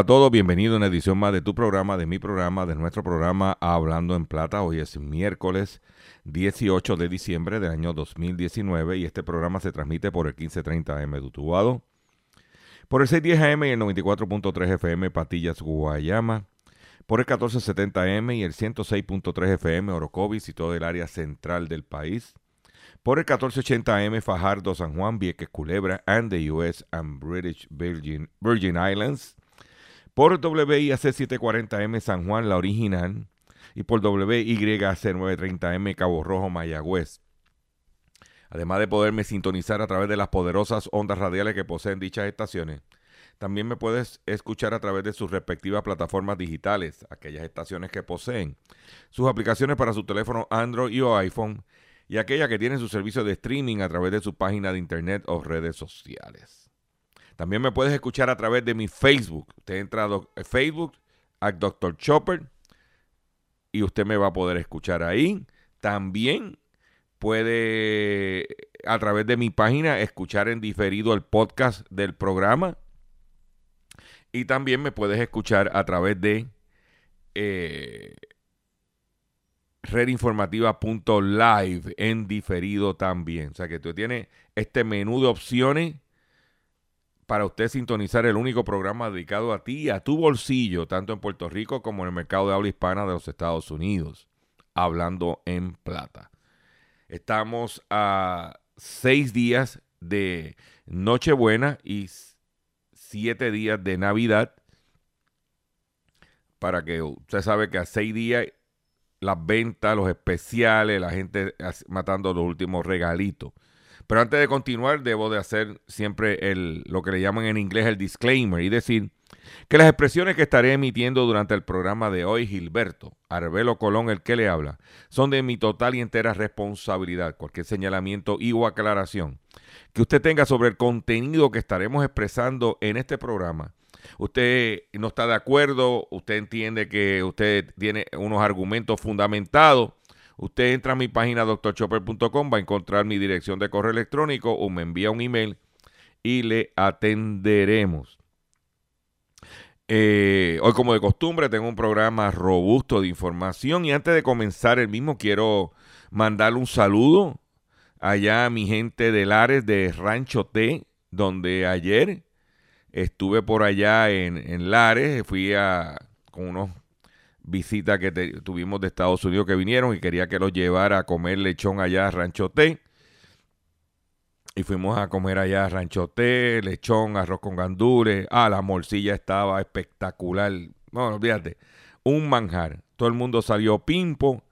A todos, bienvenido a una edición más de tu programa, de mi programa, de nuestro programa Hablando en Plata. Hoy es miércoles 18 de diciembre del año 2019 y este programa se transmite por el 1530 AM de Utuado, por el 610 AM y el 94.3 FM Patillas, Guayama, por el 1470 AM y el 106.3 FM Orocovis y todo el área central del país, por el 1480 AM Fajardo, San Juan, Vieques, Culebra, and the US and British Virgin, Virgin Islands, por WIAC 740M San Juan, la original, y por WYAC 930M Cabo Rojo, Mayagüez. Además de poderme sintonizar a través de las poderosas ondas radiales que poseen dichas estaciones, también me puedes escuchar a través de sus respectivas plataformas digitales, aquellas estaciones que poseen, sus aplicaciones para su teléfono Android o iPhone y aquellas que tienen su servicio de streaming a través de su página de internet o redes sociales. También me puedes escuchar a través de mi Facebook. Usted entra a doc- Facebook, a Dr. Chopper, y usted me va a poder escuchar ahí. También puede, a través de mi página, escuchar en diferido el podcast del programa. Y también me puedes escuchar a través de eh, redinformativa.live en diferido también. O sea que tú tienes este menú de opciones para usted sintonizar el único programa dedicado a ti y a tu bolsillo, tanto en Puerto Rico como en el mercado de habla hispana de los Estados Unidos, hablando en plata. Estamos a seis días de Nochebuena y siete días de Navidad. Para que usted sabe que a seis días las ventas, los especiales, la gente matando los últimos regalitos. Pero antes de continuar, debo de hacer siempre el, lo que le llaman en inglés el disclaimer y decir que las expresiones que estaré emitiendo durante el programa de hoy, Gilberto, Arbelo Colón, el que le habla, son de mi total y entera responsabilidad. Cualquier señalamiento y o aclaración que usted tenga sobre el contenido que estaremos expresando en este programa. Usted no está de acuerdo, usted entiende que usted tiene unos argumentos fundamentados, Usted entra a mi página drchopper.com, va a encontrar mi dirección de correo electrónico o me envía un email y le atenderemos. Eh, hoy, como de costumbre, tengo un programa robusto de información y antes de comenzar el mismo quiero mandarle un saludo allá a mi gente de Lares de Rancho T, donde ayer estuve por allá en, en Lares, fui a, con unos visitas que te- tuvimos de Estados Unidos que vinieron y quería que los llevara a comer lechón allá a Rancho Té. Y fuimos a comer allá a Rancho Té, lechón, arroz con gandules. Ah, la morcilla estaba espectacular. No, olvídate. Un manjar. Todo el mundo salió pimpo.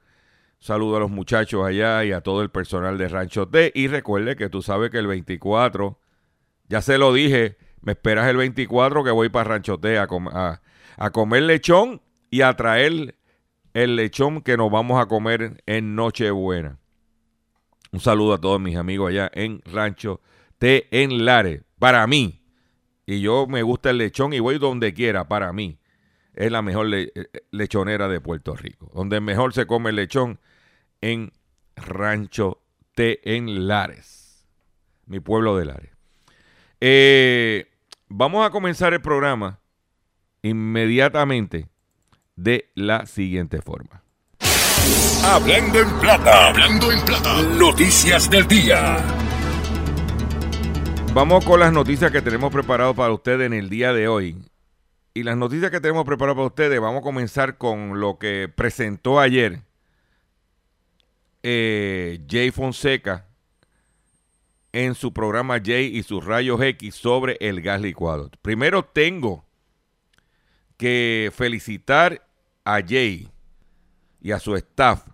Saludo a los muchachos allá y a todo el personal de Rancho Té. Y recuerde que tú sabes que el 24, ya se lo dije, me esperas el 24 que voy para Rancho com- a- a comer lechón y a traer el lechón que nos vamos a comer en Nochebuena. Un saludo a todos mis amigos allá en Rancho T en Lares. Para mí, y yo me gusta el lechón y voy donde quiera, para mí, es la mejor le- eh, lechonera de Puerto Rico. Donde mejor se come el lechón en Rancho T en Lares, mi pueblo de Lares. Eh, vamos a comenzar el programa inmediatamente de la siguiente forma. Hablando en plata. Hablando en plata. Noticias del día. Vamos con las noticias que tenemos preparado para ustedes en el día de hoy. Y las noticias que tenemos preparadas para ustedes, vamos a comenzar con lo que presentó ayer eh, Jay Fonseca en su programa Jay y sus rayos X sobre el gas licuado. Primero tengo que felicitar a Jay y a su staff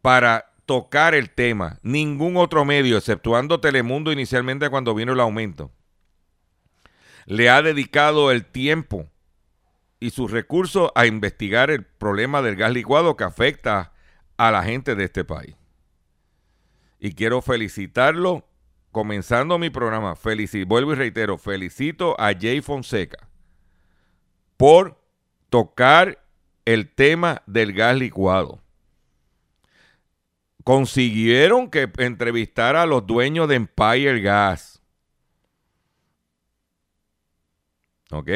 para tocar el tema. Ningún otro medio, exceptuando Telemundo inicialmente cuando vino el aumento, le ha dedicado el tiempo y sus recursos a investigar el problema del gas licuado que afecta a la gente de este país. Y quiero felicitarlo, comenzando mi programa, vuelvo y reitero, felicito a Jay Fonseca por tocar el tema del gas licuado. Consiguieron que entrevistara a los dueños de Empire Gas. ¿Ok?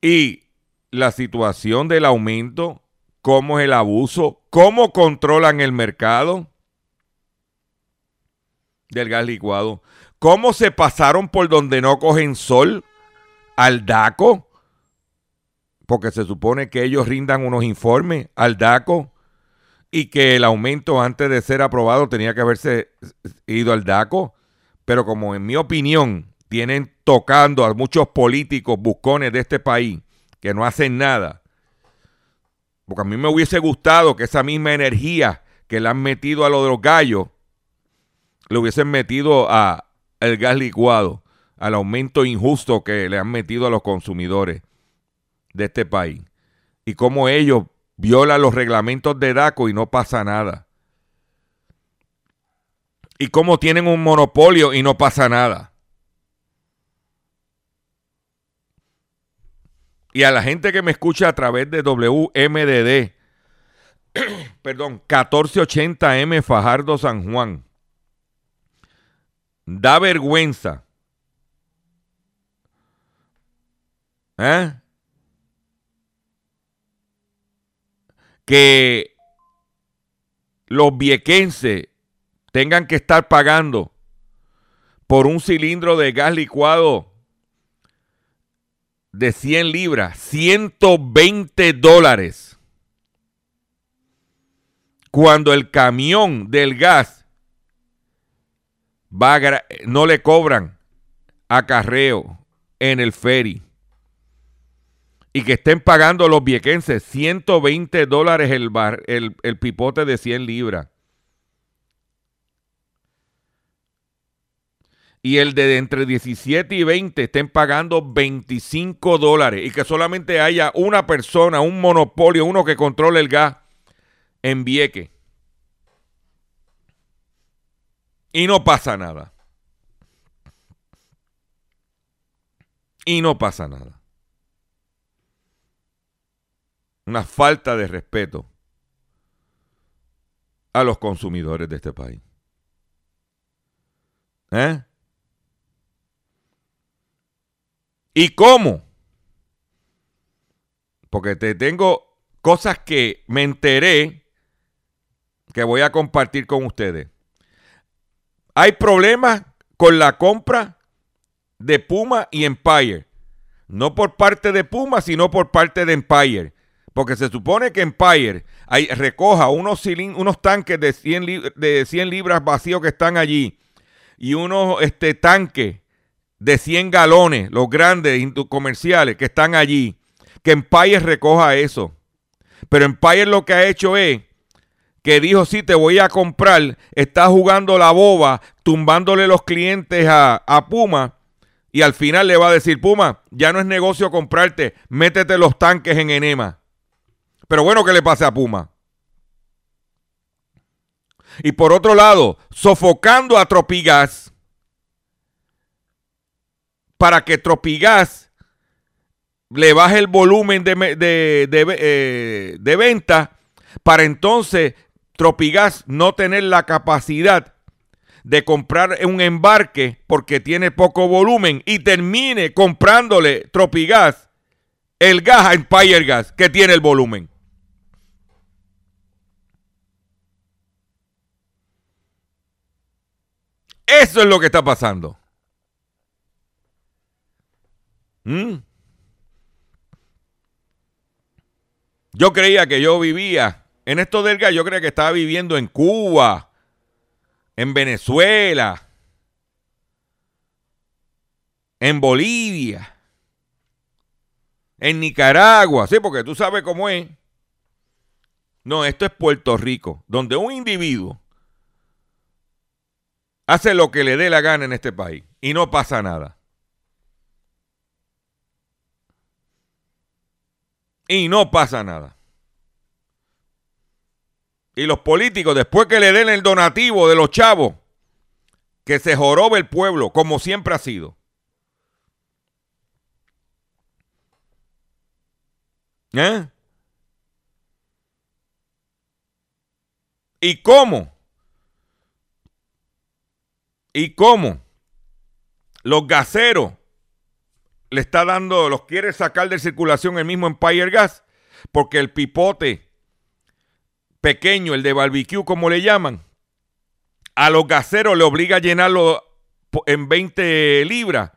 Y la situación del aumento, cómo es el abuso, cómo controlan el mercado del gas licuado, cómo se pasaron por donde no cogen sol al DACO porque se supone que ellos rindan unos informes al DACO y que el aumento antes de ser aprobado tenía que haberse ido al DACO, pero como en mi opinión tienen tocando a muchos políticos buscones de este país que no hacen nada, porque a mí me hubiese gustado que esa misma energía que le han metido a lo de los gallos, le hubiesen metido a el gas licuado, al aumento injusto que le han metido a los consumidores de este país y cómo ellos violan los reglamentos de DACO y no pasa nada. Y cómo tienen un monopolio y no pasa nada. Y a la gente que me escucha a través de WMDD, perdón, 1480M Fajardo San Juan, da vergüenza. ¿Eh? Que los viequenses tengan que estar pagando por un cilindro de gas licuado de 100 libras, 120 dólares. Cuando el camión del gas va no le cobran acarreo en el ferry y que estén pagando los viequenses 120 dólares el, bar, el, el pipote de 100 libras. Y el de entre 17 y 20 estén pagando 25 dólares y que solamente haya una persona, un monopolio, uno que controle el gas en Vieque. Y no pasa nada. Y no pasa nada. Una falta de respeto a los consumidores de este país. ¿Eh? ¿Y cómo? Porque te tengo cosas que me enteré que voy a compartir con ustedes. Hay problemas con la compra de Puma y Empire. No por parte de Puma, sino por parte de Empire. Porque se supone que Empire recoja unos, unos tanques de 100, de 100 libras vacíos que están allí y unos este, tanques de 100 galones, los grandes comerciales que están allí. Que Empire recoja eso. Pero Empire lo que ha hecho es que dijo, sí, te voy a comprar, está jugando la boba, tumbándole los clientes a, a Puma. Y al final le va a decir, Puma, ya no es negocio comprarte, métete los tanques en enema. Pero bueno que le pase a Puma. Y por otro lado, sofocando a Tropigas para que Tropigas le baje el volumen de, eh, de, venta para entonces Tropigas no tener la capacidad de comprar un embarque porque tiene poco volumen y termine comprándole Tropigas el gas a Empire Gas que tiene el volumen. Eso es lo que está pasando. ¿Mm? Yo creía que yo vivía En esto del yo creo que estaba viviendo en Cuba, en Venezuela, en Bolivia, en Nicaragua. Sí, porque tú sabes cómo es. No, esto es Puerto Rico, donde un individuo hace lo que le dé la gana en este país y no pasa nada. Y no pasa nada. Y los políticos, después que le den el donativo de los chavos, que se jorobe el pueblo, como siempre ha sido. ¿Eh? ¿Y cómo? ¿Y cómo? Los gaseros le está dando, los quiere sacar de circulación el mismo Empire Gas, porque el pipote pequeño, el de barbecue, como le llaman, a los gaseros le obliga a llenarlo en 20 libras,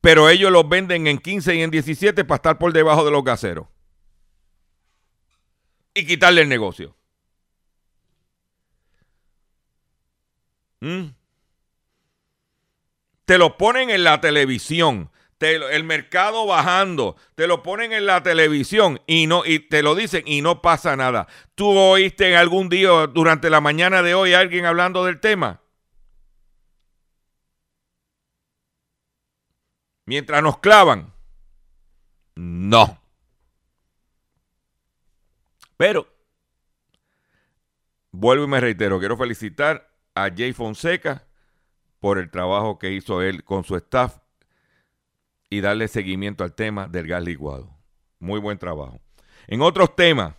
pero ellos los venden en 15 y en 17 para estar por debajo de los gaseros. Y quitarle el negocio. ¿Mm? Te lo ponen en la televisión el mercado bajando, te lo ponen en la televisión y no y te lo dicen y no pasa nada. ¿Tú oíste en algún día durante la mañana de hoy alguien hablando del tema? Mientras nos clavan. No. Pero vuelvo y me reitero, quiero felicitar a Jay Fonseca por el trabajo que hizo él con su staff y darle seguimiento al tema del gas licuado. Muy buen trabajo. En otros temas,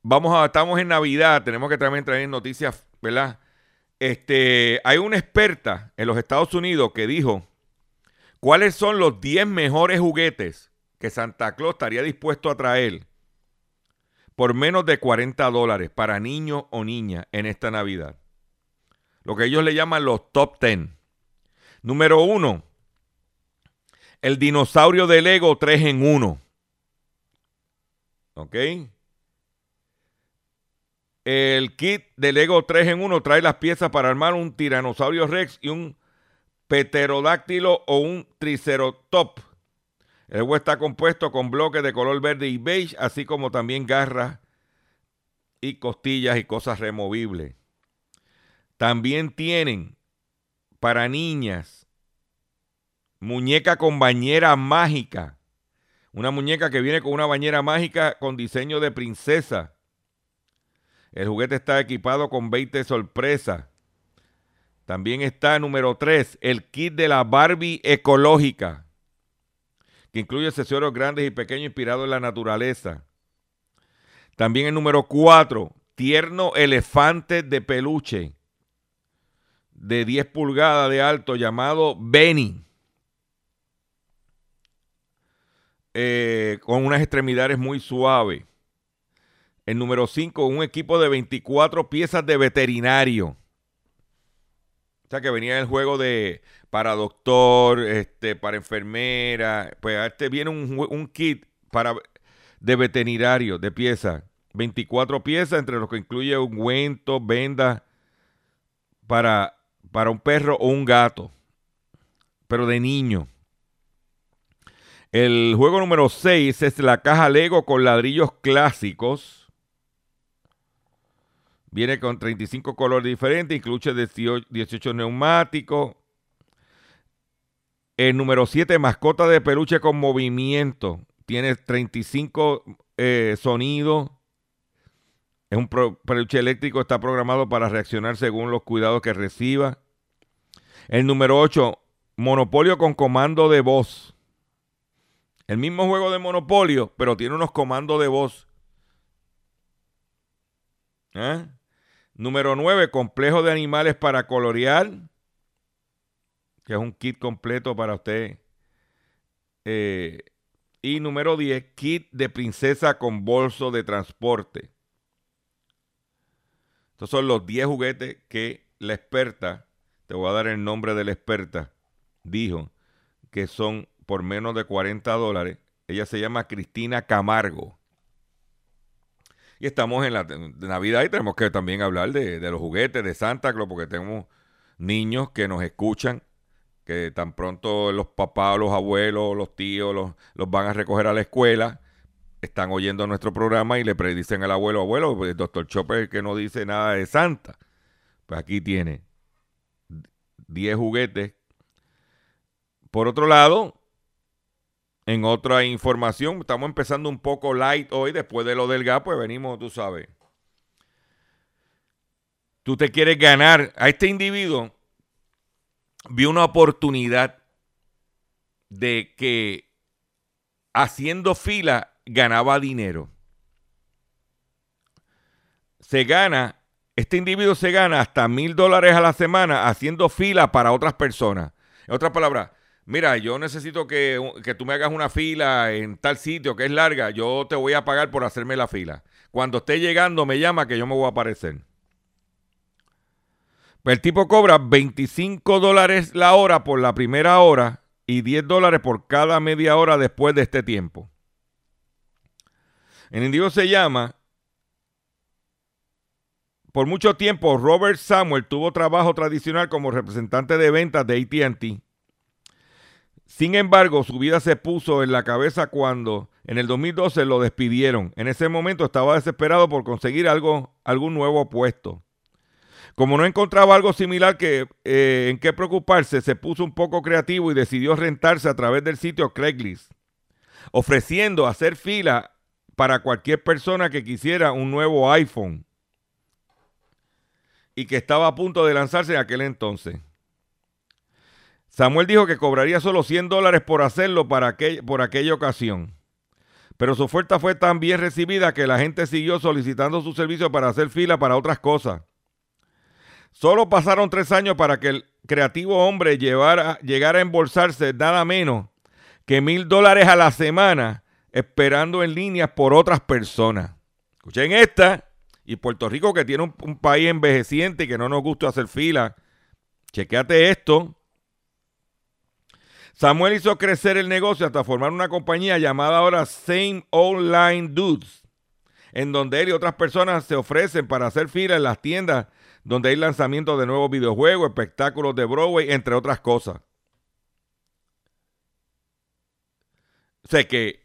vamos a, estamos en Navidad, tenemos que también traer noticias, ¿verdad? Este, hay una experta en los Estados Unidos que dijo cuáles son los 10 mejores juguetes que Santa Claus estaría dispuesto a traer por menos de 40 dólares para niños o niñas en esta Navidad. Lo que ellos le llaman los top 10. Número uno, el dinosaurio de Lego 3 en 1. ¿Ok? El kit de Lego 3 en 1 trae las piezas para armar un tiranosaurio rex y un pterodáctilo o un triceratop. El juego está compuesto con bloques de color verde y beige, así como también garras y costillas y cosas removibles. También tienen para niñas. Muñeca con bañera mágica. Una muñeca que viene con una bañera mágica con diseño de princesa. El juguete está equipado con 20 sorpresas. También está número 3, el kit de la Barbie ecológica, que incluye accesorios grandes y pequeños inspirados en la naturaleza. También el número 4, tierno elefante de peluche de 10 pulgadas de alto llamado Benny. Eh, con unas extremidades muy suaves. El número 5, un equipo de 24 piezas de veterinario. O sea, que venía en el juego de para doctor, este, para enfermera. Pues este viene un, un kit para, de veterinario, de piezas. 24 piezas, entre los que incluye ungüentos, vendas para para un perro o un gato, pero de niño. El juego número 6 es la caja Lego con ladrillos clásicos. Viene con 35 colores diferentes, incluye 18 neumáticos. El número 7, mascota de peluche con movimiento. Tiene 35 eh, sonidos. Es un peluche eléctrico, está programado para reaccionar según los cuidados que reciba. El número 8, Monopolio con comando de voz. El mismo juego de Monopolio, pero tiene unos comandos de voz. ¿Eh? Número 9, complejo de animales para colorear. Que es un kit completo para usted. Eh, y número 10, kit de princesa con bolso de transporte. Estos son los 10 juguetes que la experta te voy a dar el nombre de la experta, dijo que son por menos de 40 dólares Ella se llama Cristina Camargo. Y estamos en la Navidad y tenemos que también hablar de, los juguetes de Santa Claus, porque tenemos niños que nos escuchan, que tan pronto los papás, los abuelos, los tíos los, los van a recoger a la escuela, están oyendo nuestro programa y le predicen al abuelo, abuelo, pues, el doctor Chopper que no dice nada de Santa. Pues aquí tiene 10 juguetes. Por otro lado, en otra información, estamos empezando un poco light hoy, después de lo del gas, pues venimos, tú sabes. Tú te quieres ganar a este individuo, vi una oportunidad de que haciendo fila ganaba dinero. Se gana, este individuo se gana hasta mil dólares a la semana haciendo fila para otras personas. En otras palabras, mira, yo necesito que, tú me hagas una fila en tal sitio que es larga, yo te voy a pagar por hacerme la fila. Cuando esté llegando me llama que yo me voy a aparecer. El tipo cobra 25 dólares la hora por la primera hora y 10 dólares por cada media hora después de este tiempo. El individuo se llama, por mucho tiempo Robert Samuel tuvo trabajo tradicional como representante de ventas de ATT sin embargo, su vida se puso en la cabeza cuando en el 2012 lo despidieron. En ese momento estaba desesperado por conseguir algo, algún nuevo puesto. Como no encontraba algo similar que, eh, en qué preocuparse, se puso un poco creativo y decidió rentarse a través del sitio Craigslist, ofreciendo hacer fila para cualquier persona que quisiera un nuevo iPhone y que estaba a punto de lanzarse en aquel entonces. Samuel dijo que cobraría solo 100 dólares por hacerlo para por aquella ocasión. Pero su oferta fue tan bien recibida que la gente siguió solicitando su servicio para hacer fila para otras cosas. Solo pasaron tres años para que el creativo hombre llegara a embolsarse nada menos que mil dólares a la semana esperando en líneas por otras personas. Escuchen esta. Y Puerto Rico, que tiene un, país envejeciente y que no nos gusta hacer fila, chequeate esto. Samuel hizo crecer el negocio hasta formar una compañía llamada ahora Same Online Dudes, en donde él y otras personas se ofrecen para hacer fila en las tiendas donde hay lanzamientos de nuevos videojuegos, espectáculos de Broadway, entre otras cosas. Sé que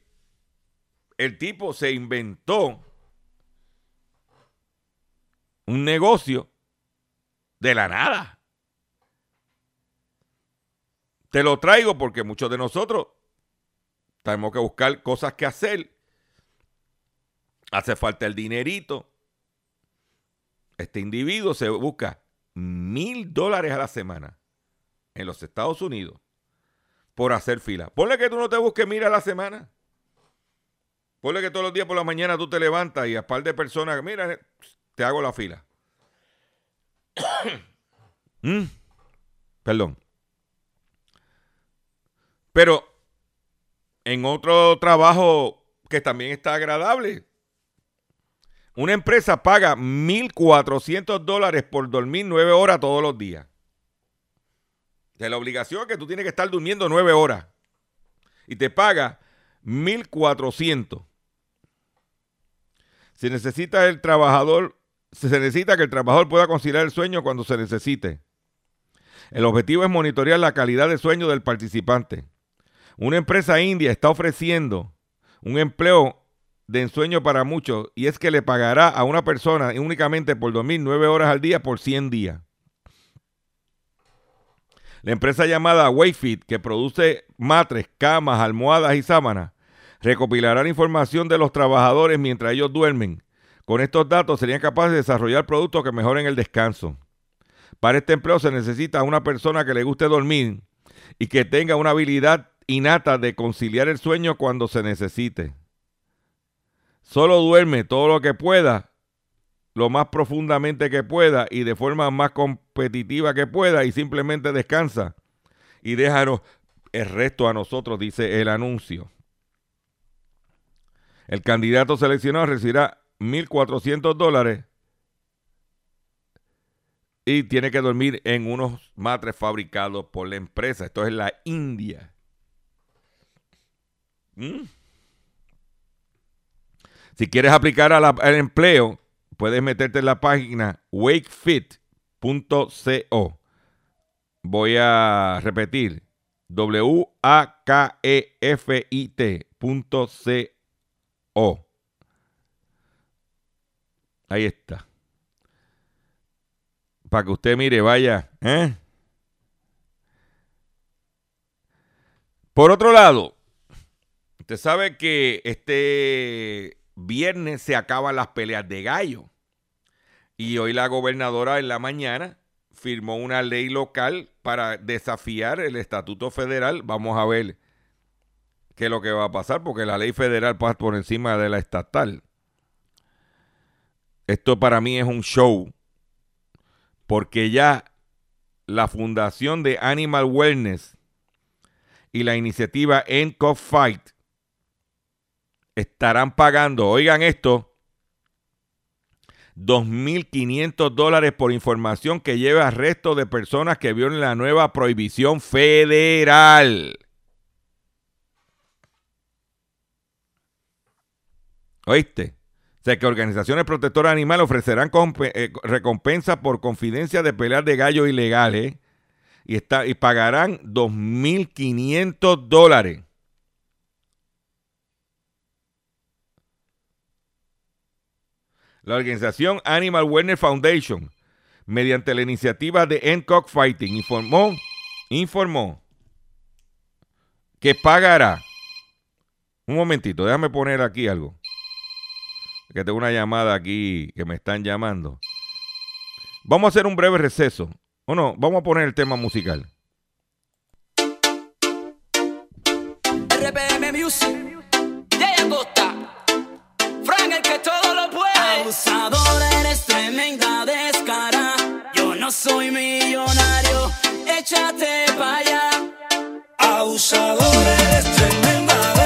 el tipo se inventó un negocio de la nada. Te lo traigo porque muchos de nosotros tenemos que buscar cosas que hacer. Hace falta el dinerito. Este individuo se busca mil dólares a la semana en los Estados Unidos por hacer fila. Ponle que tú no te busques mil a la semana. Ponle que todos los días por la mañana tú te levantas y a par de personas, mira, te hago la fila. ¿Mm? Perdón. Pero en otro trabajo que también está agradable, una empresa paga 1.400 dólares por dormir nueve horas todos los días. De la obligación que tú tienes que estar durmiendo nueve horas. Y te paga 1.400. Si necesita el trabajador, se necesita que el trabajador pueda conciliar el sueño cuando se necesite. El objetivo es monitorear la calidad de sueño del participante. Una empresa india está ofreciendo un empleo de ensueño para muchos y es que le pagará a una persona únicamente por dormir nueve horas al día por 100 días. La empresa llamada Wayfit, que produce matres, camas, almohadas y sábanas, recopilará la información de los trabajadores mientras ellos duermen. Con estos datos serían capaces de desarrollar productos que mejoren el descanso. Para este empleo se necesita una persona que le guste dormir y que tenga una habilidad innata de conciliar el sueño cuando se necesite. Solo duerme todo lo que pueda, lo más profundamente que pueda y de forma más competitiva que pueda y simplemente descansa y déjanos el resto a nosotros, dice el anuncio. El candidato seleccionado recibirá 1.400 dólares y tiene que dormir en unos matres fabricados por la empresa. Esto es la India. ¿Mm? Si quieres aplicar al empleo, puedes meterte en la página wakefit.co. Voy a repetir, W-A-K-E-F-I-T.co. Ahí está. Para que usted mire, vaya. ¿eh? Por otro lado, usted sabe que este viernes se acaban las peleas de gallo. Y hoy la gobernadora en la mañana firmó una ley local para desafiar el estatuto federal. Vamos a ver qué es lo que va a pasar, porque la ley federal pasa por encima de la estatal. Esto para mí es un show, porque ya la fundación de Animal Wellness y la iniciativa End Fight estarán pagando, oigan esto, 2.500 dólares por información que lleve arresto de personas que violen la nueva prohibición federal. ¿Oíste? O sea, que organizaciones protectoras animales ofrecerán eh, recompensas por confidencia de peleas de gallos ilegales y, está, y pagarán 2.500 dólares. La organización Animal Wellness Foundation, mediante la iniciativa de End Fighting, informó, informó que pagará. Un momentito, déjame poner aquí algo. Que tengo una llamada aquí que me están llamando. Vamos a hacer un breve receso. O no, vamos a poner el tema musical. RPM Music, lo puede. Abusador, eres tremenda descara. Yo no soy millonario, échate para allá. Abusador, eres tremenda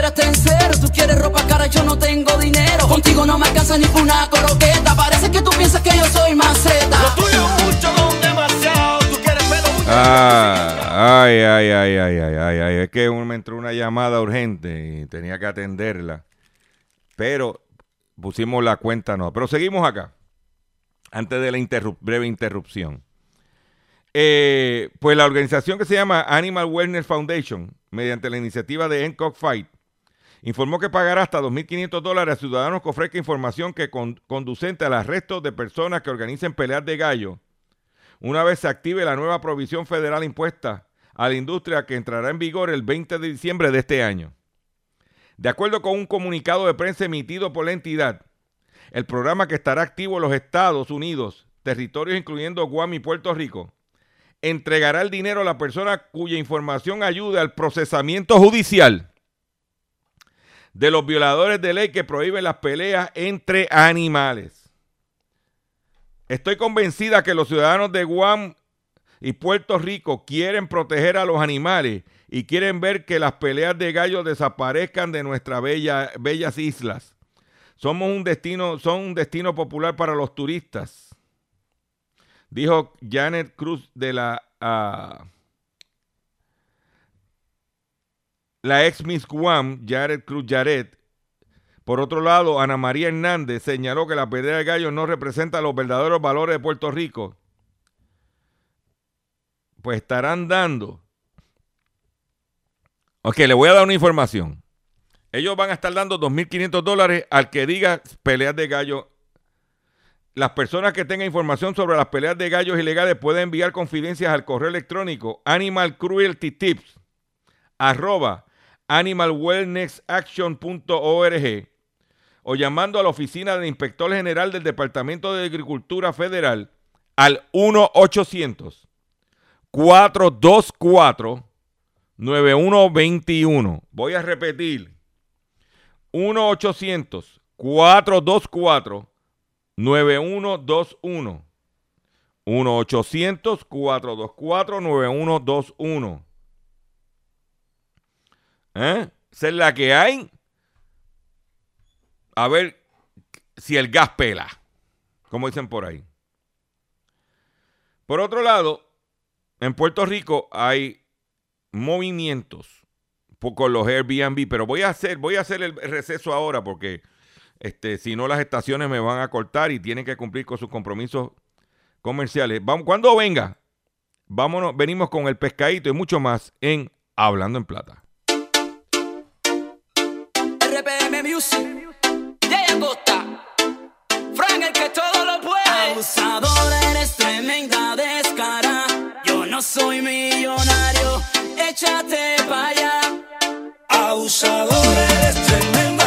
money, la cartera está en cero. Tú quieres ropa cara, yo no tengo dinero. Contigo no me alcanza ni una coroqueta. Parece que tú piensas que yo soy maceta. Lo tuyo es mucho, no demasiado. Tú quieres pelo mucho. Ah, ay, ay, ay, ay, ay, ay, ay. Es que me entró una llamada urgente y tenía que atenderla. Pero pusimos la cuenta, no. Pero seguimos acá. Antes de la interrup- breve interrupción. Eh, pues la organización que se llama Animal Wellness Foundation, mediante la iniciativa de End Fight, informó que pagará hasta 2.500 dólares a ciudadanos que ofrezcan información que con- conducente al arresto de personas que organicen peleas de gallo una vez se active la nueva provisión federal impuesta a la industria que entrará en vigor el 20 de diciembre de este año. De acuerdo con un comunicado de prensa emitido por la entidad, el programa que estará activo en los Estados Unidos, territorios incluyendo Guam y Puerto Rico, entregará el dinero a la persona cuya información ayude al procesamiento judicial de los violadores de ley que prohíben las peleas entre animales. Estoy convencida que los ciudadanos de Guam y Puerto Rico quieren proteger a los animales y quieren ver que las peleas de gallos desaparezcan de nuestras bella- bellas islas. Somos un destino, son un destino popular para los turistas. Dijo Janet Cruz de la ah, la ex Miss Guam, Jared Cruz Jaret. Por otro lado, Ana María Hernández señaló que la pelea de gallo no representa los verdaderos valores de Puerto Rico. Pues estarán dando. Ok, le voy a dar una información. Ellos van a estar dando 2.500 dólares al que diga peleas de gallo. Las personas que tengan información sobre las peleas de gallos ilegales pueden enviar confidencias al correo electrónico animalcrueltytips arroba animalwellnessaction.org o llamando a la oficina del inspector general del Departamento de Agricultura Federal al 1-800-424-9121. Voy a repetir. 1-800-424-9121. 1-800-424-9121. ¿Eh? La que hay. A ver si el gas pela, como dicen por ahí. Por otro lado, en Puerto Rico hay movimientos con los Airbnb, pero voy a hacer, voy a hacer el receso ahora porque este, si no las estaciones me van a cortar y tienen que cumplir con sus compromisos comerciales. Vamos, cuando venga, vámonos, venimos con el pescadito y mucho más en Hablando en Plata. BPM Music, Yaya Costa, Frank el que todo lo puede. Abusadora, eres tremenda descara. Yo no soy millonario, échate para allá. Abusadora, eres tremenda.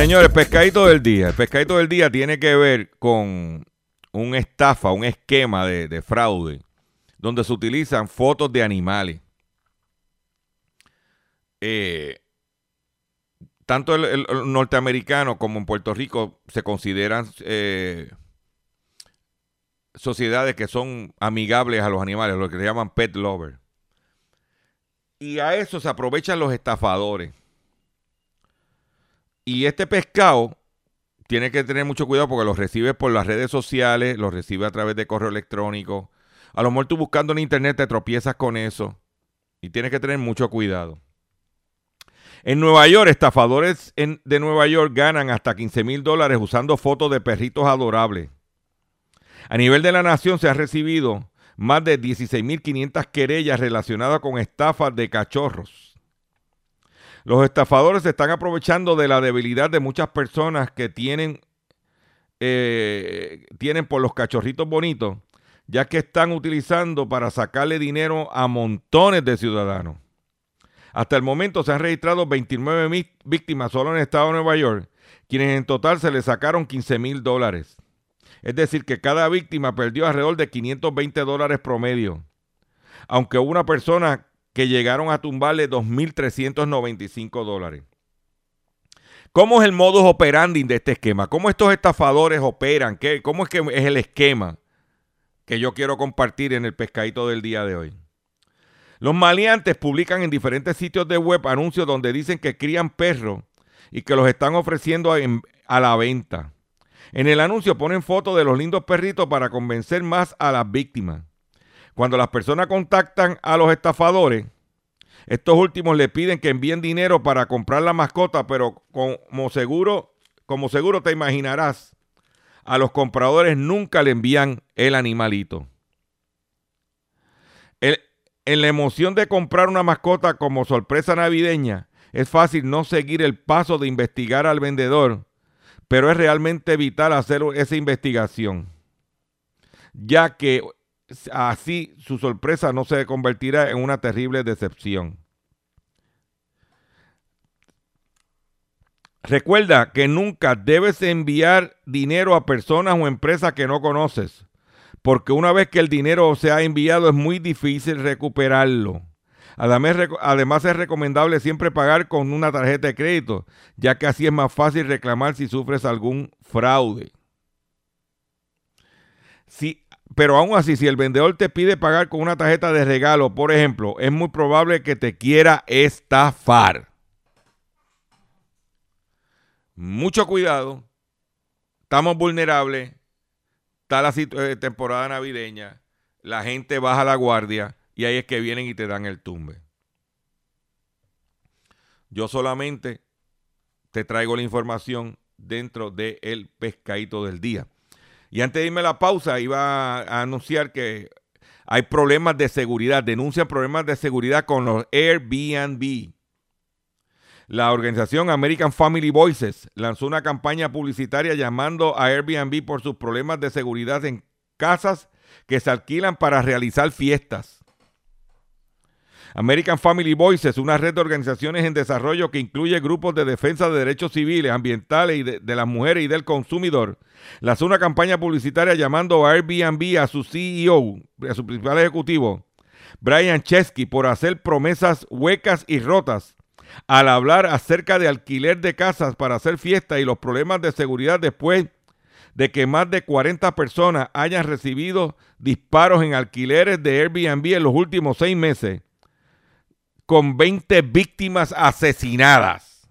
Señores, pescadito del día. El pescadito del día tiene que ver con un estafa, un esquema de, fraude, donde se utilizan fotos de animales. Eh, tanto el, el, norteamericano como en Puerto Rico se consideran eh, sociedades que son amigables a los animales, lo que se llaman pet lovers. Y a eso se aprovechan los estafadores. Y este pescado tiene que tener mucho cuidado porque los recibes por las redes sociales, los recibe a través de correo electrónico. A lo mejor tú buscando en internet te tropiezas con eso. Y tienes que tener mucho cuidado. En Nueva York, estafadores de Nueva York ganan hasta 15 mil dólares usando fotos de perritos adorables. A nivel de la nación se han recibido más de 16.500 querellas relacionadas con estafas de cachorros. Los estafadores se están aprovechando de la debilidad de muchas personas que tienen, eh, tienen por los cachorritos bonitos, ya que están utilizando para sacarle dinero a montones de ciudadanos. Hasta el momento se han registrado 29 mil víctimas solo en el estado de Nueva York, quienes en total se le sacaron 15 mil dólares. Es decir, que cada víctima perdió alrededor de 520 dólares promedio. Aunque una persona que llegaron a tumbarle 2.395 dólares. ¿Cómo es el modus operandi de este esquema? ¿Cómo estos estafadores operan? ¿Qué, ¿Cómo es que es el esquema que yo quiero compartir en el pescadito del día de hoy? Los maleantes publican en diferentes sitios de web anuncios donde dicen que crían perros y que los están ofreciendo en- a la venta. En el anuncio ponen fotos de los lindos perritos para convencer más a las víctimas. Cuando las personas contactan a los estafadores, estos últimos le piden que envíen dinero para comprar la mascota, pero como seguro, como seguro te imaginarás, a los compradores nunca le envían el animalito. En la emoción de comprar una mascota como sorpresa navideña, es fácil no seguir el paso de investigar al vendedor, pero es realmente vital hacer esa investigación, ya que así su sorpresa no se convertirá en una terrible decepción. Recuerda que nunca debes enviar dinero a personas o empresas que no conoces, porque una vez que el dinero se ha enviado es muy difícil recuperarlo. Además, es recomendable siempre pagar con una tarjeta de crédito, ya que así es más fácil reclamar si sufres algún fraude. Si, pero aún así, si el vendedor te pide pagar con una tarjeta de regalo, por ejemplo, es muy probable que te quiera estafar. Mucho cuidado. Estamos vulnerables. Está la eh, temporada navideña. La gente baja la guardia y ahí es que vienen y te dan el tumbe. Yo solamente te traigo la información dentro del pescadito del día. Y antes de irme a la pausa, iba a anunciar que hay problemas de seguridad, denuncian problemas de seguridad con los Airbnb. La organización American Family Voices lanzó una campaña publicitaria llamando a Airbnb por sus problemas de seguridad en casas que se alquilan para realizar fiestas. American Family Voices, una red de organizaciones en desarrollo que incluye grupos de defensa de derechos civiles, ambientales y de, de las mujeres y del consumidor, lanzó una campaña publicitaria llamando a Airbnb a su CEO, a su principal ejecutivo, Brian Chesky, por hacer promesas huecas y rotas al hablar acerca de alquiler de casas para hacer fiestas y los problemas de seguridad después de que más de 40 personas hayan recibido disparos en alquileres de Airbnb en los últimos seis meses, con 20 víctimas asesinadas.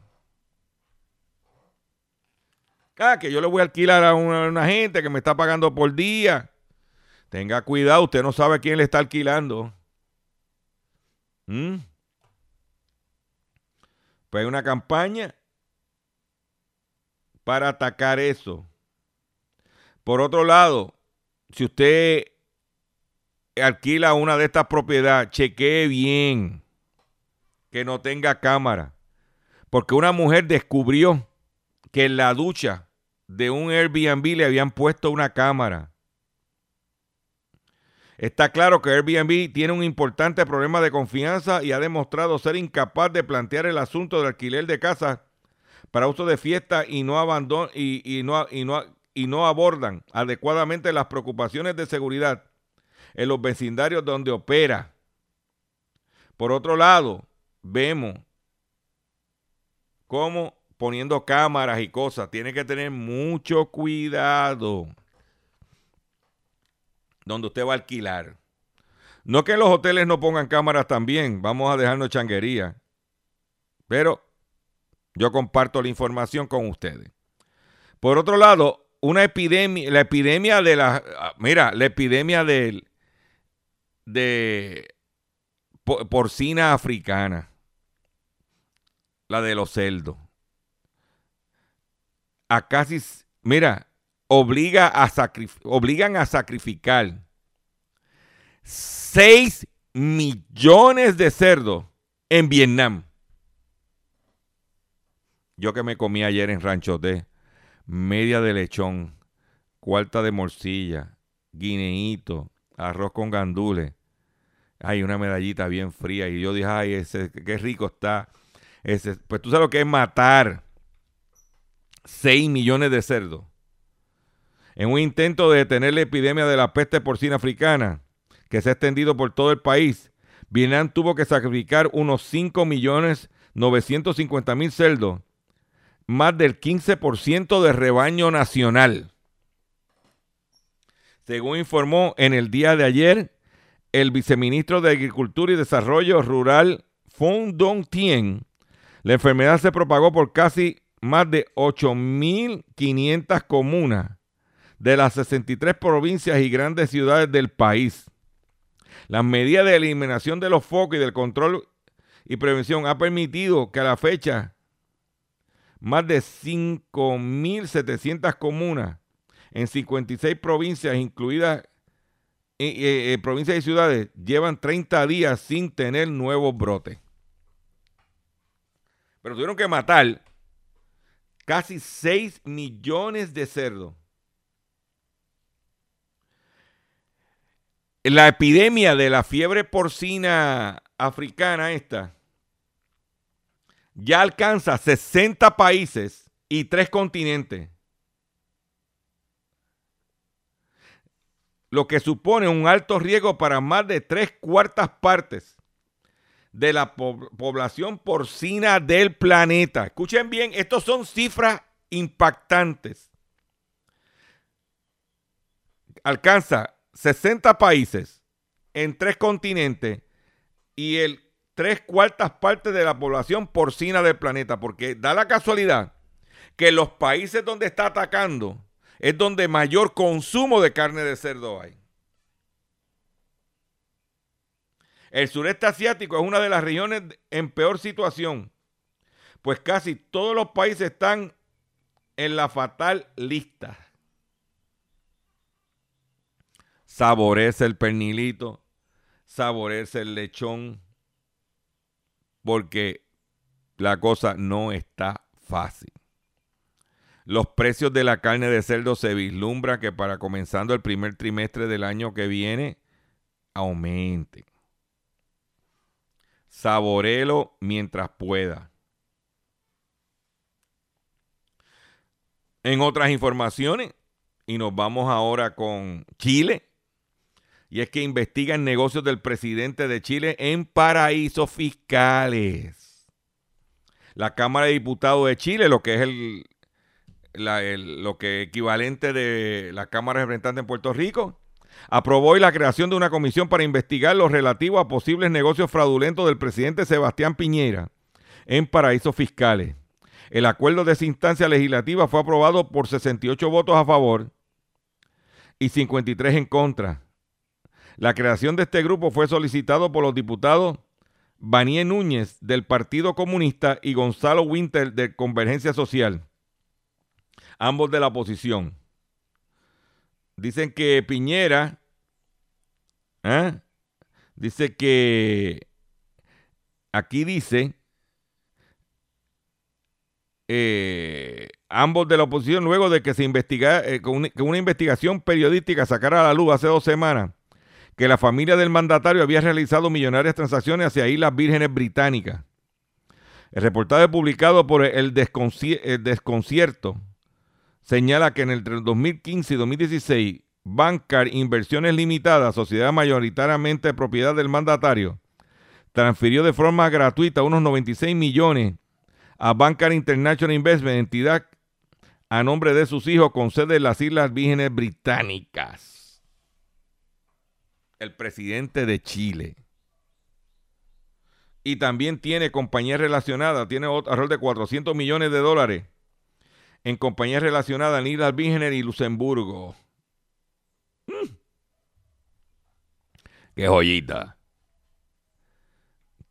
Ah, que yo le voy a alquilar a una, gente que me está pagando por día. Tenga cuidado, usted no sabe quién le está alquilando. ¿Mm? Pues hay una campaña para atacar eso. Por otro lado, si usted alquila una de estas propiedades, chequee bien que no tenga cámara. Porque una mujer descubrió que en la ducha de un Airbnb le habían puesto una cámara. Está claro que Airbnb tiene un importante problema de confianza y ha demostrado ser incapaz de plantear el asunto del alquiler de casas para uso de fiesta y no y, y no, y, no, y no abordan adecuadamente las preocupaciones de seguridad en los vecindarios donde opera. Por otro lado, vemos cómo poniendo cámaras y cosas, tiene que tener mucho cuidado donde usted va a alquilar. No que los hoteles no pongan cámaras también, vamos a dejarnos changuería. Pero yo comparto la información con ustedes. Por otro lado, una epidemia, la epidemia de la, mira, la epidemia de, de porcina africana. La de los celdos. A casi, mira, obliga a obligan a sacrificar 6 millones de cerdos en Vietnam. Yo que me comí ayer en Rancho D, media de lechón, cuarta de morcilla, guineíto, arroz con gandules. Hay una medallita bien fría. Y yo dije, ay, ese, qué rico está. Ese, pues tú sabes lo que es matar 6 millones de cerdos. En un intento de detener la epidemia de la peste porcina africana, que se ha extendido por todo el país, Vietnam tuvo que sacrificar unos 5 millones 950 mil cerdos, más del 15% del rebaño nacional. Según informó en el día de ayer el viceministro de Agricultura y Desarrollo Rural, Phung Dong Tien, la enfermedad se propagó por casi más de 8.500 comunas de las 63 provincias y grandes ciudades del país. Las medidas de eliminación de los focos y del control y prevención ha permitido que a la fecha más de 5.700 comunas en 56 provincias, incluidas eh, eh, provincias y ciudades, llevan 30 días sin tener nuevos brotes. Pero tuvieron que matar casi 6 millones de cerdos. La epidemia de la fiebre porcina africana esta ya alcanza 60 países y 3 continentes. Lo que supone un alto riesgo para más de tres cuartas partes de la po- población porcina del planeta. Escuchen bien, estos son cifras impactantes. Alcanza 60 países en tres continentes y el tres cuartas partes de la población porcina del planeta, porque da la casualidad que los países donde está atacando es donde mayor consumo de carne de cerdo hay. El sureste asiático es una de las regiones en peor situación, pues casi todos los países están en la fatal lista. Saborece el pernilito, saborece el lechón, porque la cosa no está fácil. Los precios de la carne de cerdo se vislumbra que para comenzando el primer trimestre del año que viene aumenten. Saborelo mientras pueda. En otras informaciones, y nos vamos ahora con Chile, y es que investigan negocios del presidente de Chile en paraísos fiscales. La Cámara de Diputados de Chile, lo que es el, lo que equivalente de la Cámara de Representantes en Puerto Rico, aprobó hoy la creación de una comisión para investigar lo relativo a posibles negocios fraudulentos del presidente Sebastián Piñera en paraísos fiscales. El acuerdo de esa instancia legislativa fue aprobado por 68 votos a favor y 53 en contra. La creación de este grupo fue solicitado por los diputados Banié Núñez del Partido Comunista y Gonzalo Winter de Convergencia Social, ambos de la oposición. Dicen que Piñera, ¿eh? dice que, aquí dice, eh, ambos de la oposición, luego de que se investiga, eh, con una, que una investigación periodística sacara a la luz hace dos semanas, que la familia del mandatario había realizado millonarias transacciones hacia Islas Vírgenes Británicas. El reportaje publicado por el, Desconci- el Desconcierto señala que en el 2015 y 2016, Bancar Inversiones Limitadas, sociedad mayoritariamente propiedad del mandatario, transfirió de forma gratuita unos 96 millones a Bancar International Investment, entidad a nombre de sus hijos con sede en las Islas Vírgenes Británicas. El presidente de Chile. Y también tiene compañías relacionadas, tiene otro rol de 400 millones de dólares en compañías relacionadas Islas Vírgenes y Luxemburgo. Mm. ¡Qué joyita!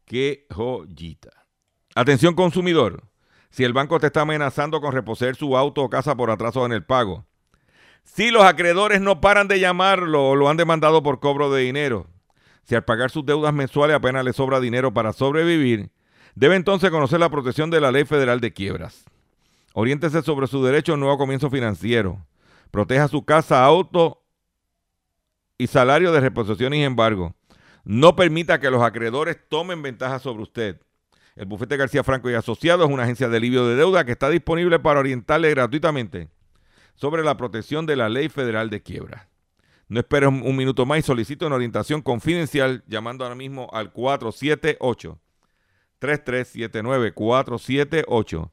¡Qué joyita! Atención consumidor, si el banco te está amenazando con reposer su auto o casa por atraso en el pago, si los acreedores no paran de llamarlo o lo han demandado por cobro de dinero, si al pagar sus deudas mensuales apenas le sobra dinero para sobrevivir, debe entonces conocer la protección de la Ley Federal de Quiebras. Oriéntese sobre su derecho a un nuevo comienzo financiero. Proteja su casa, auto y salario de reposición y embargo. No permita que los acreedores tomen ventaja sobre usted. El bufete García Franco y Asociados es una agencia de alivio de deuda que está disponible para orientarle gratuitamente sobre la protección de la ley federal de quiebra. No espere un, minuto más y solicite una orientación confidencial llamando ahora mismo al 478 3379 478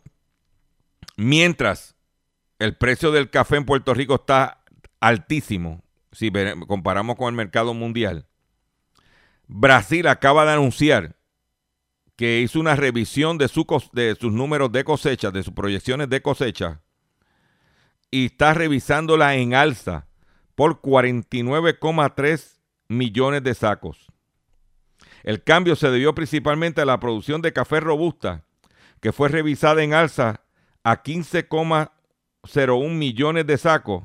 mientras el precio del café en Puerto Rico está altísimo, si comparamos con el mercado mundial, Brasil acaba de anunciar que hizo una revisión de, sus números de cosecha, de sus proyecciones de cosecha, y está revisándola en alza por 49,3 millones de sacos. El cambio se debió principalmente a la producción de café robusta, que fue revisada en alza a 15,01 millones de sacos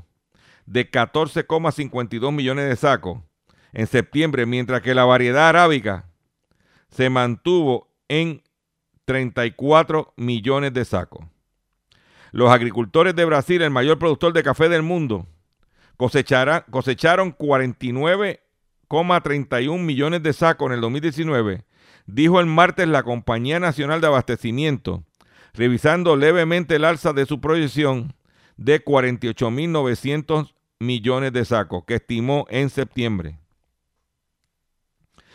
de 14,52 millones de sacos en septiembre, mientras que la variedad arábica se mantuvo en 34 millones de sacos. Los agricultores de Brasil, el mayor productor de café del mundo, cosecharon 49,31 millones de sacos en el 2019, dijo el martes la Compañía Nacional de Abastecimiento, revisando levemente el alza de su proyección de 48.900 millones de sacos que estimó en septiembre.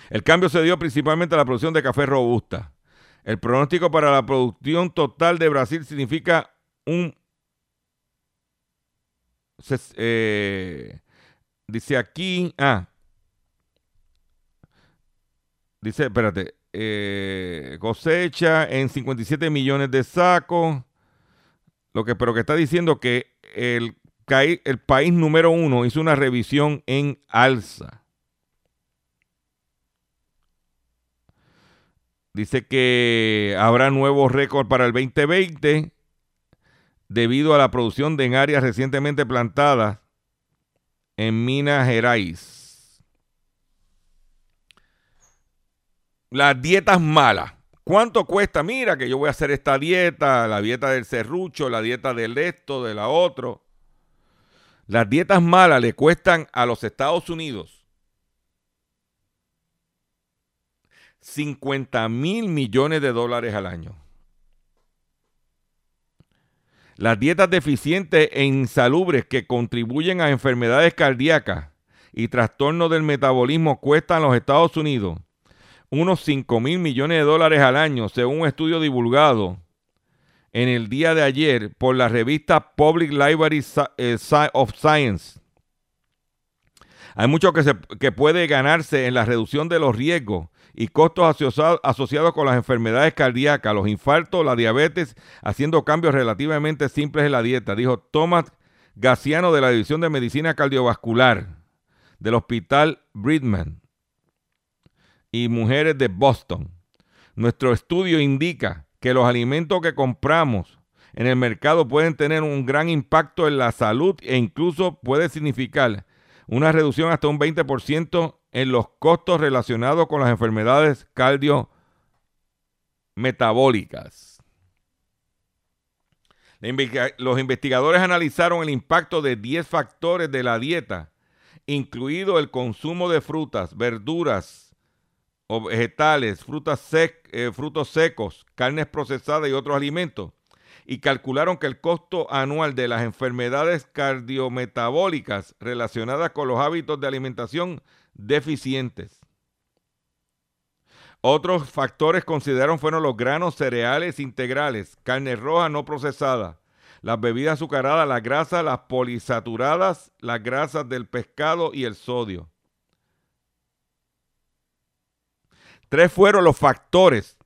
El cambio se dio principalmente a la producción de café robusta. El pronóstico para la producción total de Brasil significa un... Eh, dice aquí... Ah. Dice, espérate. Eh, cosecha en 57 millones de sacos. Lo que, pero que está diciendo que el país número uno hizo una revisión en alza. Dice que habrá nuevos récords para el 2020 debido a la producción de en áreas recientemente plantadas en Minas Gerais. Las dietas malas. ¿Cuánto cuesta? Mira que yo voy a hacer esta dieta, la dieta del serrucho, la dieta del esto, de la otro. Las dietas malas le cuestan a los Estados Unidos 50 mil millones de dólares al año. Las dietas deficientes e insalubres que contribuyen a enfermedades cardíacas y trastornos del metabolismo cuestan a los Estados Unidos unos 5 mil millones de dólares al año, según un estudio divulgado en el día de ayer por la revista Public Library eh, of Science. Hay mucho que, se, que puede ganarse en la reducción de los riesgos y costos asociados, con las enfermedades cardíacas, los infartos, la diabetes, haciendo cambios relativamente simples en la dieta, dijo Thomas Gaciano de la División de Medicina Cardiovascular del Hospital Brigham y Mujeres de Boston. Nuestro estudio indica que los alimentos que compramos en el mercado pueden tener un gran impacto en la salud e incluso puede significar una reducción hasta un 20% en los costos relacionados con las enfermedades cardiometabólicas. Los investigadores analizaron el impacto de 10 factores de la dieta, incluido el consumo de frutas, verduras, vegetales, frutas sec, eh, frutos secos, carnes procesadas y otros alimentos, y calcularon que el costo anual de las enfermedades cardiometabólicas relacionadas con los hábitos de alimentación deficientes. Otros factores consideraron fueron los granos cereales integrales, carne roja no procesada, las bebidas azucaradas, las grasas, las polisaturadas, las grasas del pescado y el sodio. Tres fueron los factores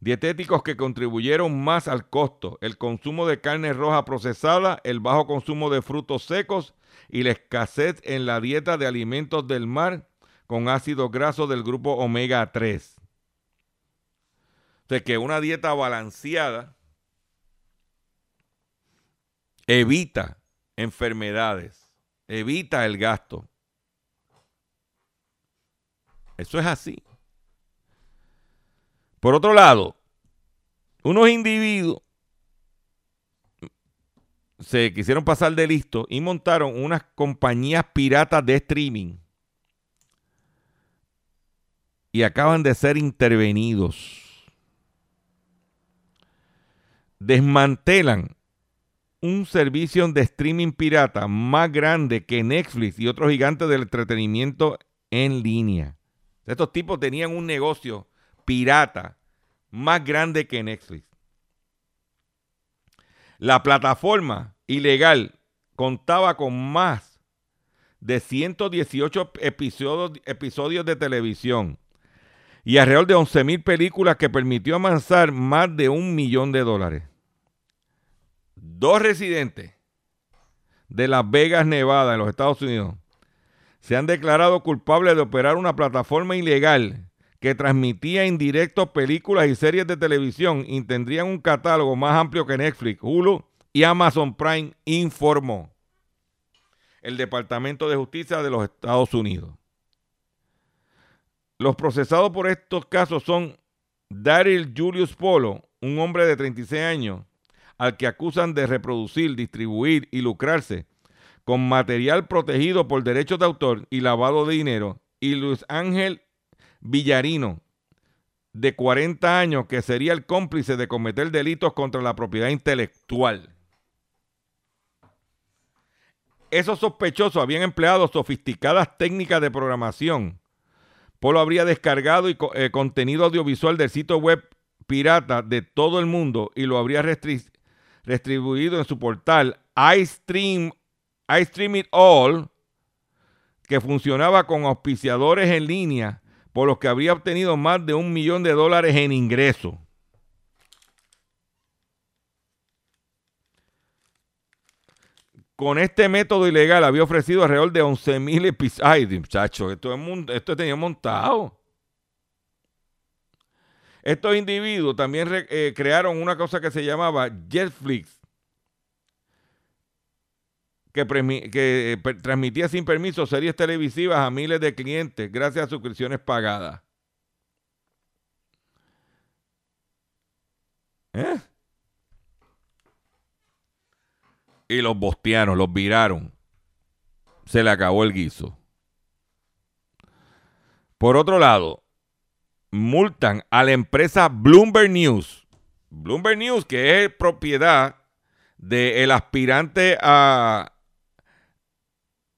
dietéticos que contribuyeron más al costo, el consumo de carne roja procesada, el bajo consumo de frutos secos y la escasez en la dieta de alimentos del mar con ácidos grasos del grupo omega 3. O sea que una dieta balanceada evita enfermedades, evita el gasto. Eso es así. Por otro lado, unos individuos se quisieron pasar de listo y montaron unas compañías piratas de streaming. Y acaban de ser intervenidos. Desmantelan un servicio de streaming pirata más grande que Netflix y otros gigantes del entretenimiento en línea. Estos tipos tenían un negocio pirata más grande que Netflix. La plataforma ilegal contaba con más de 118 episodios, de televisión y alrededor de 11 películas que permitió amansar más de un millón de dólares. Dos residentes de Las Vegas, Nevada, en los Estados Unidos, se han declarado culpables de operar una plataforma ilegal que transmitía en directo películas y series de televisión y tendrían un catálogo más amplio que Netflix, Hulu y Amazon Prime, informó el Departamento de Justicia de los Estados Unidos. Los procesados por estos casos son Daryl Julius Polo, un hombre de 36 años, al que acusan de reproducir, distribuir y lucrarse con material protegido por derechos de autor y lavado de dinero, y Luis Ángel Villarino, de 40 años, que sería el cómplice de cometer delitos contra la propiedad intelectual. Esos sospechosos habían empleado sofisticadas técnicas de programación. Polo habría descargado y, eh, contenido audiovisual del sitio web pirata de todo el mundo y lo habría distribuido en su portal iStream, iStream All, que funcionaba con auspiciadores en línea por los que habría obtenido más de un millón de dólares en ingresos. Con este método ilegal había ofrecido alrededor de 11 mil episodios. Ay, muchachos, esto, esto tenía montado. Estos individuos también eh, crearon una cosa que se llamaba Jetflix, que, eh, transmitía sin permiso series televisivas a miles de clientes gracias a suscripciones pagadas. ¿Eh? Y los bostearon, los viraron. Se le acabó el guiso. Por otro lado, multan a la empresa Bloomberg News. Bloomberg News, que es propiedad del aspirante a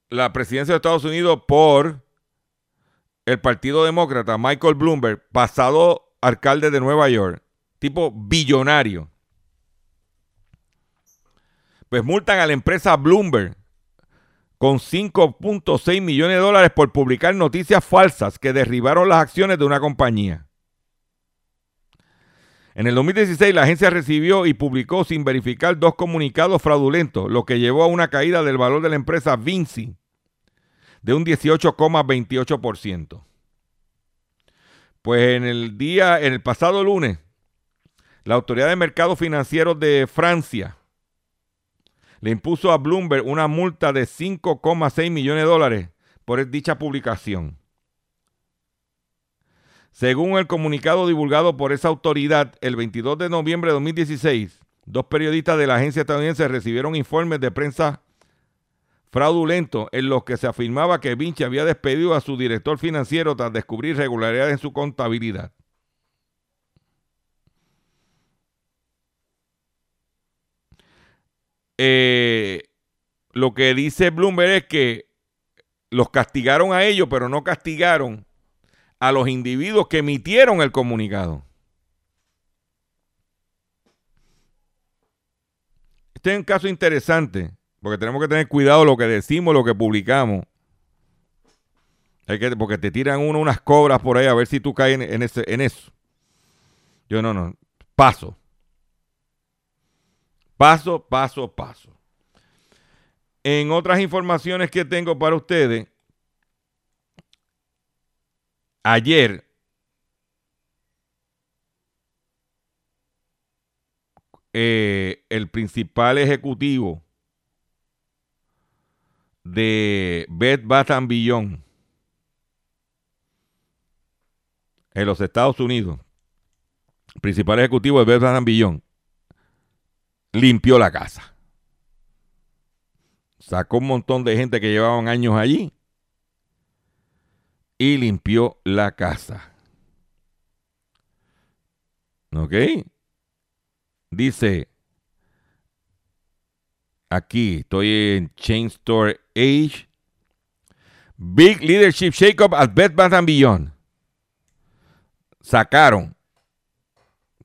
la presidencia de Estados Unidos por el Partido Demócrata, Michael Bloomberg, pasado alcalde de Nueva York, tipo billonario. Pues multan a la empresa Bloomberg con 5.6 millones de dólares por publicar noticias falsas que derribaron las acciones de una compañía. En el 2016 la agencia recibió y publicó sin verificar dos comunicados fraudulentos, lo que llevó a una caída del valor de la empresa Vinci de un 18,28%. Pues en el día, en el pasado lunes, la Autoridad de Mercados Financieros de Francia le impuso a Bloomberg una multa de 5,6 millones de dólares por dicha publicación. Según el comunicado divulgado por esa autoridad el 22 de noviembre de 2016, dos periodistas de la agencia estadounidense recibieron informes de prensa fraudulento en los que se afirmaba que Vinci había despedido a su director financiero tras descubrir irregularidades en su contabilidad. eh, lo que dice Bloomberg es que los castigaron a ellos, pero no castigaron a los individuos que emitieron el comunicado. Este es un caso interesante, porque tenemos que tener cuidado lo que decimos, lo que publicamos. Hay que, porque te tiran uno unas cobras por ahí a ver si tú caes en, ese, en eso. Yo no, no. Paso. Paso, paso, paso. En otras informaciones que tengo para ustedes, ayer eh, el principal ejecutivo de Bed Bath Beyond en los Estados Unidos, principal ejecutivo de Bed Bath Beyond, limpió la casa. Sacó un montón de gente que llevaban años allí y limpió la casa. ¿Ok? Dice, aquí estoy en Chain Store Age. Big Leadership Shakeup at Bed Bath Beyond. Sacaron.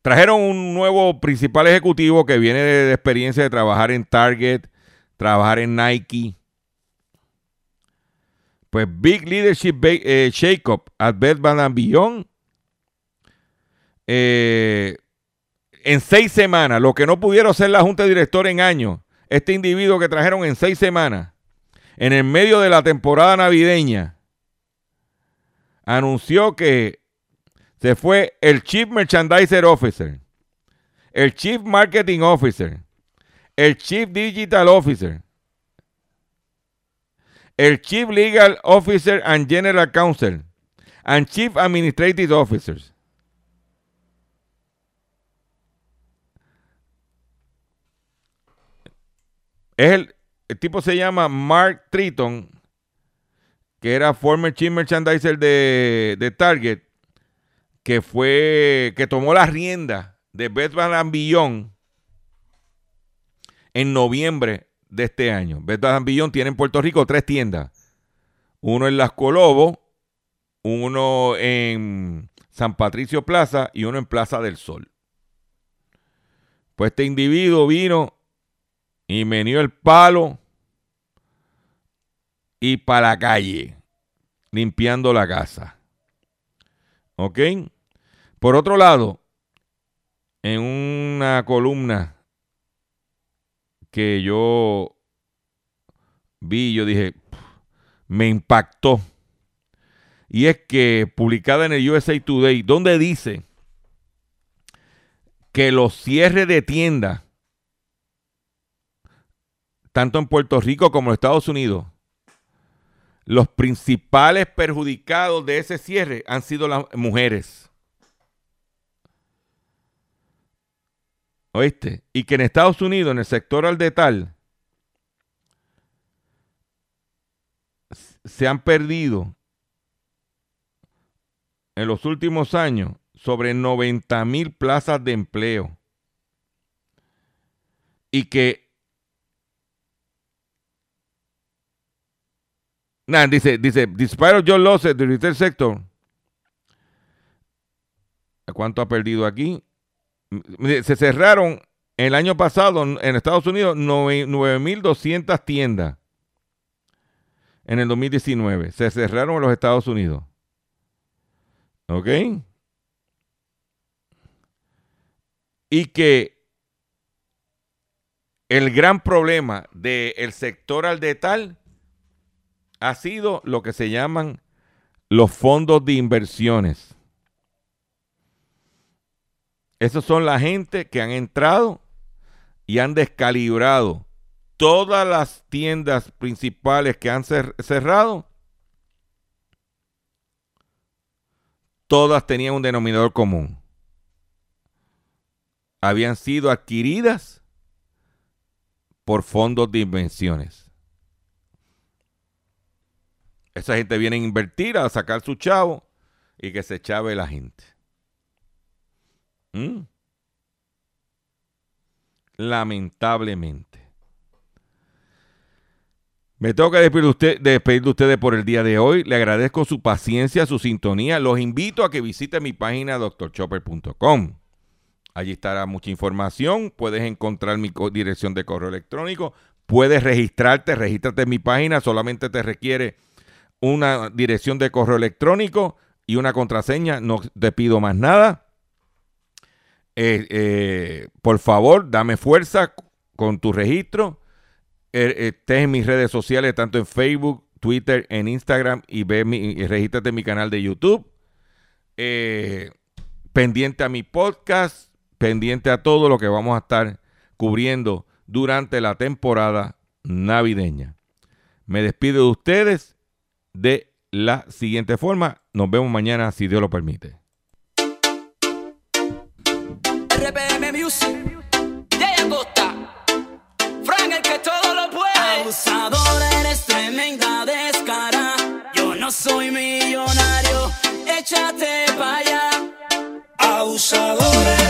Trajeron un nuevo principal ejecutivo que viene de, experiencia de trabajar en Target, trabajar en Nike. Pues Big Leadership eh, Shakeup Bath Beyond. Eh, en seis semanas, lo que no pudieron ser la Junta de en años, este individuo que trajeron en seis semanas, en el medio de la temporada navideña, anunció que se fue el Chief Merchandiser Officer, el Chief Marketing Officer, el Chief Digital Officer, el Chief Legal Officer and General Counsel, and Chief Administrative Officers. Es el, el tipo se llama Mark Triton, que era former chief merchandiser de, de Target, que fue, que tomó la rienda de Bath Beyond en noviembre de este año. Bath Beyond tiene en Puerto Rico tres tiendas. Uno en Las Colobos, uno en San Patricio Plaza y uno en Plaza del Sol. Pues este individuo vino y me dio el palo y para la calle, limpiando la casa. ¿Ok? Por otro lado, en una columna que yo vi, yo dije, me impactó. Y es que publicada en el USA Today, donde dice que los cierres de tiendas tanto en Puerto Rico como en Estados Unidos, los principales perjudicados de ese cierre han sido las mujeres. ¿Oíste? Y que en Estados Unidos, en el sector al detal, se han perdido en los últimos años sobre 90 mil plazas de empleo. Y que dice, dice, disparo John losses del retail sector. ¿Cuánto ha perdido aquí? Se cerraron el año pasado en Estados Unidos 9.200 tiendas. En el 2019. Se cerraron en los Estados Unidos. ¿Ok? Y que el gran problema del sector al detal ha sido lo que se llaman los fondos de inversiones. Esos son la gente que han entrado y han descalibrado todas las tiendas principales que han cerrado. Todas tenían un denominador común. Habían sido adquiridas por fondos de inversiones. Esa gente viene a invertir, a sacar su chavo y que se chave la gente. ¿Mm? Lamentablemente. Me tengo que despedir de, usted, ustedes por el día de hoy. Le agradezco su paciencia, su sintonía. Los invito a que visite mi página drchopper.com. Allí estará mucha información. Puedes encontrar mi dirección de correo electrónico. Puedes registrarte, regístrate en mi página. Solamente te requiere una dirección de correo electrónico y una contraseña. No te pido más nada. Eh, eh, por favor, dame fuerza con tu registro eh, estés en mis redes sociales, tanto en Facebook, Twitter, en Instagram y ve mi, y regístrate en mi canal de YouTube. Eh, pendiente a mi podcast, pendiente a todo lo que vamos a estar cubriendo durante la temporada navideña. Me despido de ustedes de la siguiente forma. Nos vemos mañana si Dios lo permite. Soy millonario, échate pa' allá. Abusadores